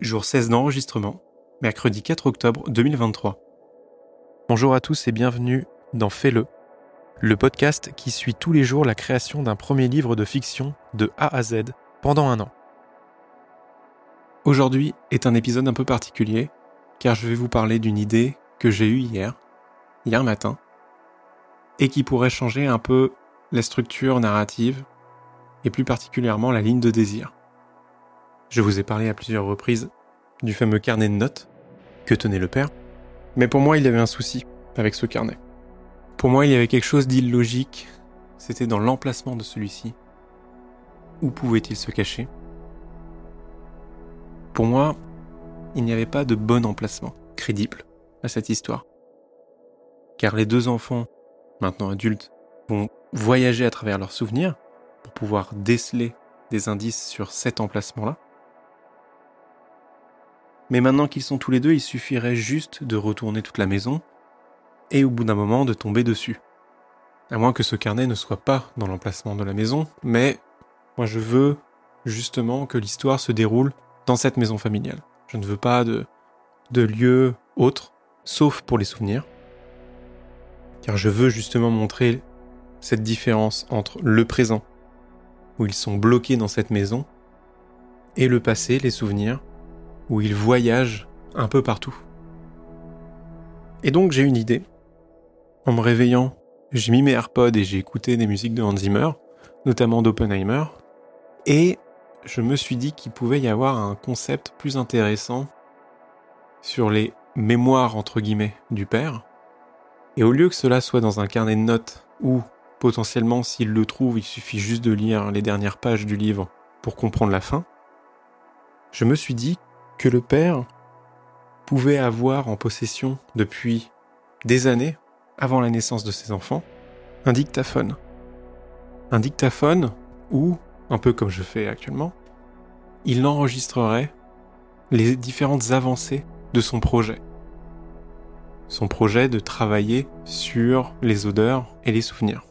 jour 16 d'enregistrement, mercredi 4 octobre 2023. Bonjour à tous et bienvenue dans Fais-le, le podcast qui suit tous les jours la création d'un premier livre de fiction de A à Z pendant un an. Aujourd'hui est un épisode un peu particulier car je vais vous parler d'une idée que j'ai eue hier, hier matin, et qui pourrait changer un peu la structure narrative et plus particulièrement la ligne de désir. Je vous ai parlé à plusieurs reprises du fameux carnet de notes que tenait le père, mais pour moi il y avait un souci avec ce carnet. Pour moi il y avait quelque chose d'illogique, c'était dans l'emplacement de celui-ci. Où pouvait-il se cacher? Pour moi, il n'y avait pas de bon emplacement crédible à cette histoire. Car les deux enfants, maintenant adultes, vont voyager à travers leurs souvenirs pour pouvoir déceler des indices sur cet emplacement-là. Mais maintenant qu'ils sont tous les deux, il suffirait juste de retourner toute la maison et au bout d'un moment de tomber dessus. À moins que ce carnet ne soit pas dans l'emplacement de la maison, mais moi je veux justement que l'histoire se déroule dans cette maison familiale. Je ne veux pas de, lieu autre, sauf pour les souvenirs. Car je veux justement montrer cette différence entre le présent, où ils sont bloqués dans cette maison, et le passé, les souvenirs, où il voyage un peu partout. Et donc j'ai une idée. En me réveillant, j'ai mis mes AirPods et j'ai écouté des musiques de Hans Zimmer, notamment d'Oppenheimer, et je me suis dit qu'il pouvait y avoir un concept plus intéressant sur les mémoires entre guillemets du père. Et au lieu que cela soit dans un carnet de notes où potentiellement s'il le trouve il suffit juste de lire les dernières pages du livre pour comprendre la fin, je me suis dit le père pouvait avoir en possession depuis des années, avant la naissance de ses enfants, un dictaphone. Un dictaphone où, un peu comme je fais actuellement, il enregistrerait les différentes avancées de son projet. Son projet de travailler sur les odeurs et les souvenirs,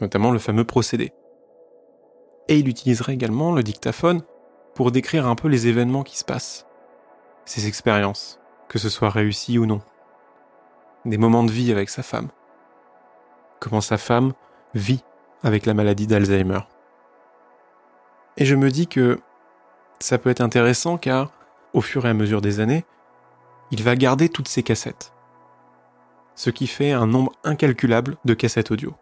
notamment le fameux procédé. Et il utiliserait également le dictaphone pour décrire un peu les événements qui se passent, ses expériences, que ce soit réussi ou non, des moments de vie avec sa femme, comment sa femme vit avec la maladie d'Alzheimer. Et je me dis que ça peut être intéressant car, au fur et à mesure des années, il va garder toutes ses cassettes, ce qui fait un nombre incalculable de cassettes audio.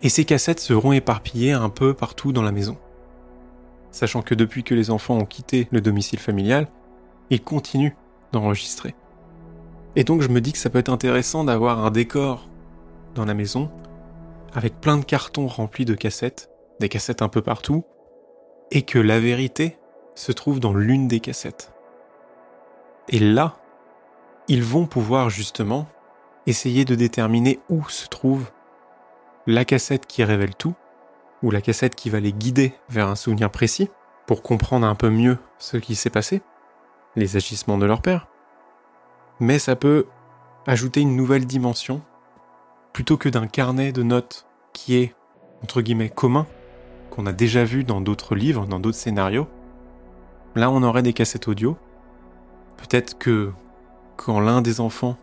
Et ces cassettes seront éparpillées un peu partout dans la maison sachant que depuis que les enfants ont quitté le domicile familial, ils continuent d'enregistrer. Et donc je me dis que ça peut être intéressant d'avoir un décor dans la maison, avec plein de cartons remplis de cassettes, des cassettes un peu partout, et que la vérité se trouve dans l'une des cassettes. Et là, ils vont pouvoir justement essayer de déterminer où se trouve la cassette qui révèle tout, ou la cassette qui va les guider vers un souvenir précis pour comprendre un peu mieux ce qui s'est passé, les agissements de leur père. Mais ça peut ajouter une nouvelle dimension plutôt que d'un carnet de notes qui est entre guillemets commun qu'on a déjà vu dans d'autres livres, dans d'autres scénarios. Là, on aurait des cassettes audio. Peut-être que quand l'un des enfants,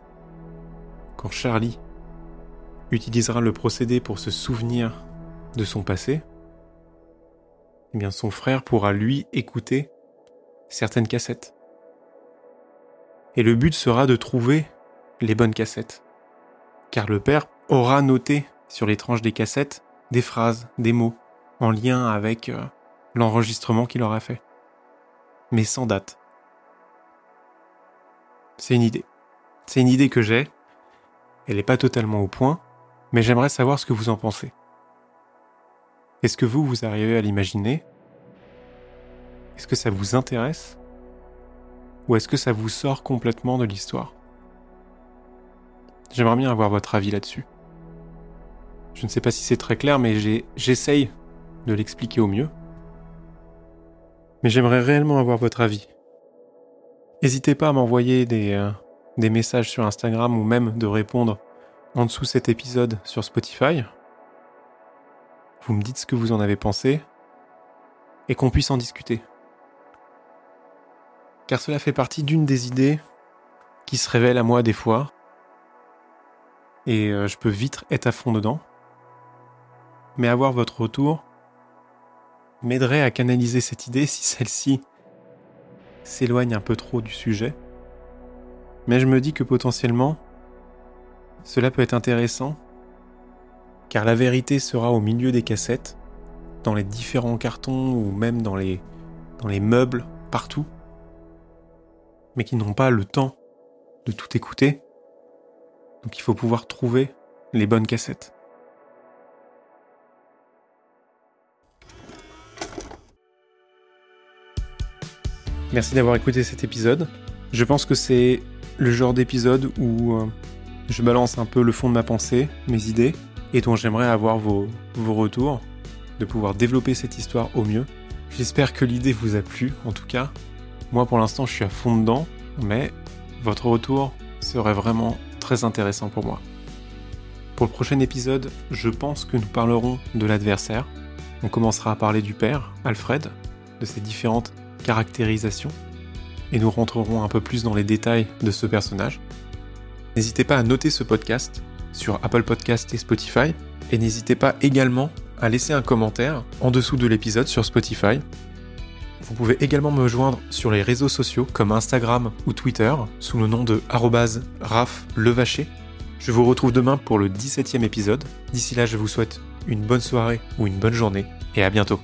quand Charlie utilisera le procédé pour se souvenir de son passé, eh bien son frère pourra lui écouter certaines cassettes. Et le but sera de trouver les bonnes cassettes. Car le père aura noté sur les tranches des cassettes des phrases, des mots, en lien avec euh, l'enregistrement qu'il aura fait. Mais sans date. C'est une idée. C'est une idée que j'ai. Elle n'est pas totalement au point, mais j'aimerais savoir ce que vous en pensez. Est-ce que vous, vous arrivez à l'imaginer? Est-ce que ça vous intéresse? Ou est-ce que ça vous sort complètement de l'histoire? J'aimerais bien avoir votre avis là-dessus. Je ne sais pas si c'est très clair, mais j'essaye de l'expliquer au mieux. Mais j'aimerais réellement avoir votre avis. N'hésitez pas à m'envoyer des, euh, des messages sur Instagram ou même de répondre en dessous cet épisode sur Spotify vous me dites ce que vous en avez pensé et qu'on puisse en discuter. car cela fait partie d'une des idées qui se révèlent à moi des fois, et euh, je peux vite être à fond dedans. Mais avoir votre retour m'aiderait à canaliser cette idée si celle-ci s'éloigne un peu trop du sujet. Mais je me dis que potentiellement, cela peut être intéressant, car la vérité sera au milieu des cassettes, dans les différents cartons ou même dans les, dans les meubles, partout, mais qui n'ont pas le temps de tout écouter. Donc il faut pouvoir trouver les bonnes cassettes. Merci d'avoir écouté cet épisode. Je pense que c'est le genre d'épisode où euh, je balance un peu le fond de ma pensée, mes idées, et dont j'aimerais avoir vos, retours, de pouvoir développer cette histoire au mieux. J'espère que l'idée vous a plu, en tout cas. Moi pour l'instant je suis à fond dedans, mais votre retour serait vraiment très intéressant pour moi. Pour le prochain épisode, je pense que nous parlerons de l'adversaire. On commencera à parler du père, Alfred, de ses différentes caractérisations, et nous rentrerons un peu plus dans les détails de ce personnage. N'hésitez pas à noter ce podcast sur Apple Podcast et Spotify, et n'hésitez pas également à laisser un commentaire en dessous de l'épisode sur Spotify. Vous pouvez également me joindre sur les réseaux sociaux comme Instagram ou Twitter sous le nom de @raflevacher. Je vous retrouve demain pour le 17e épisode. D'ici là, je vous souhaite une bonne soirée ou une bonne journée et à bientôt.